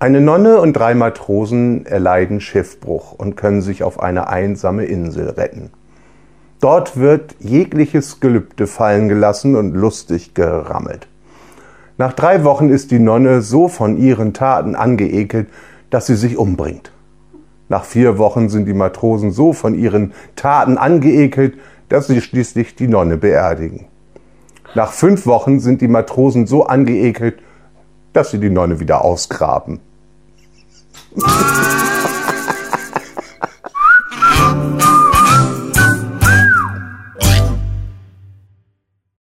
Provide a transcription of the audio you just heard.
Eine Nonne und drei Matrosen erleiden Schiffbruch und können sich auf eine einsame Insel retten. Dort wird jegliches Gelübde fallen gelassen und lustig gerammelt. Nach drei Wochen ist die Nonne so von ihren Taten angeekelt, dass sie sich umbringt. Nach vier Wochen sind die Matrosen so von ihren Taten angeekelt, dass sie schließlich die Nonne beerdigen. Nach fünf Wochen sind die Matrosen so angeekelt, dass sie die Nonne wieder ausgraben.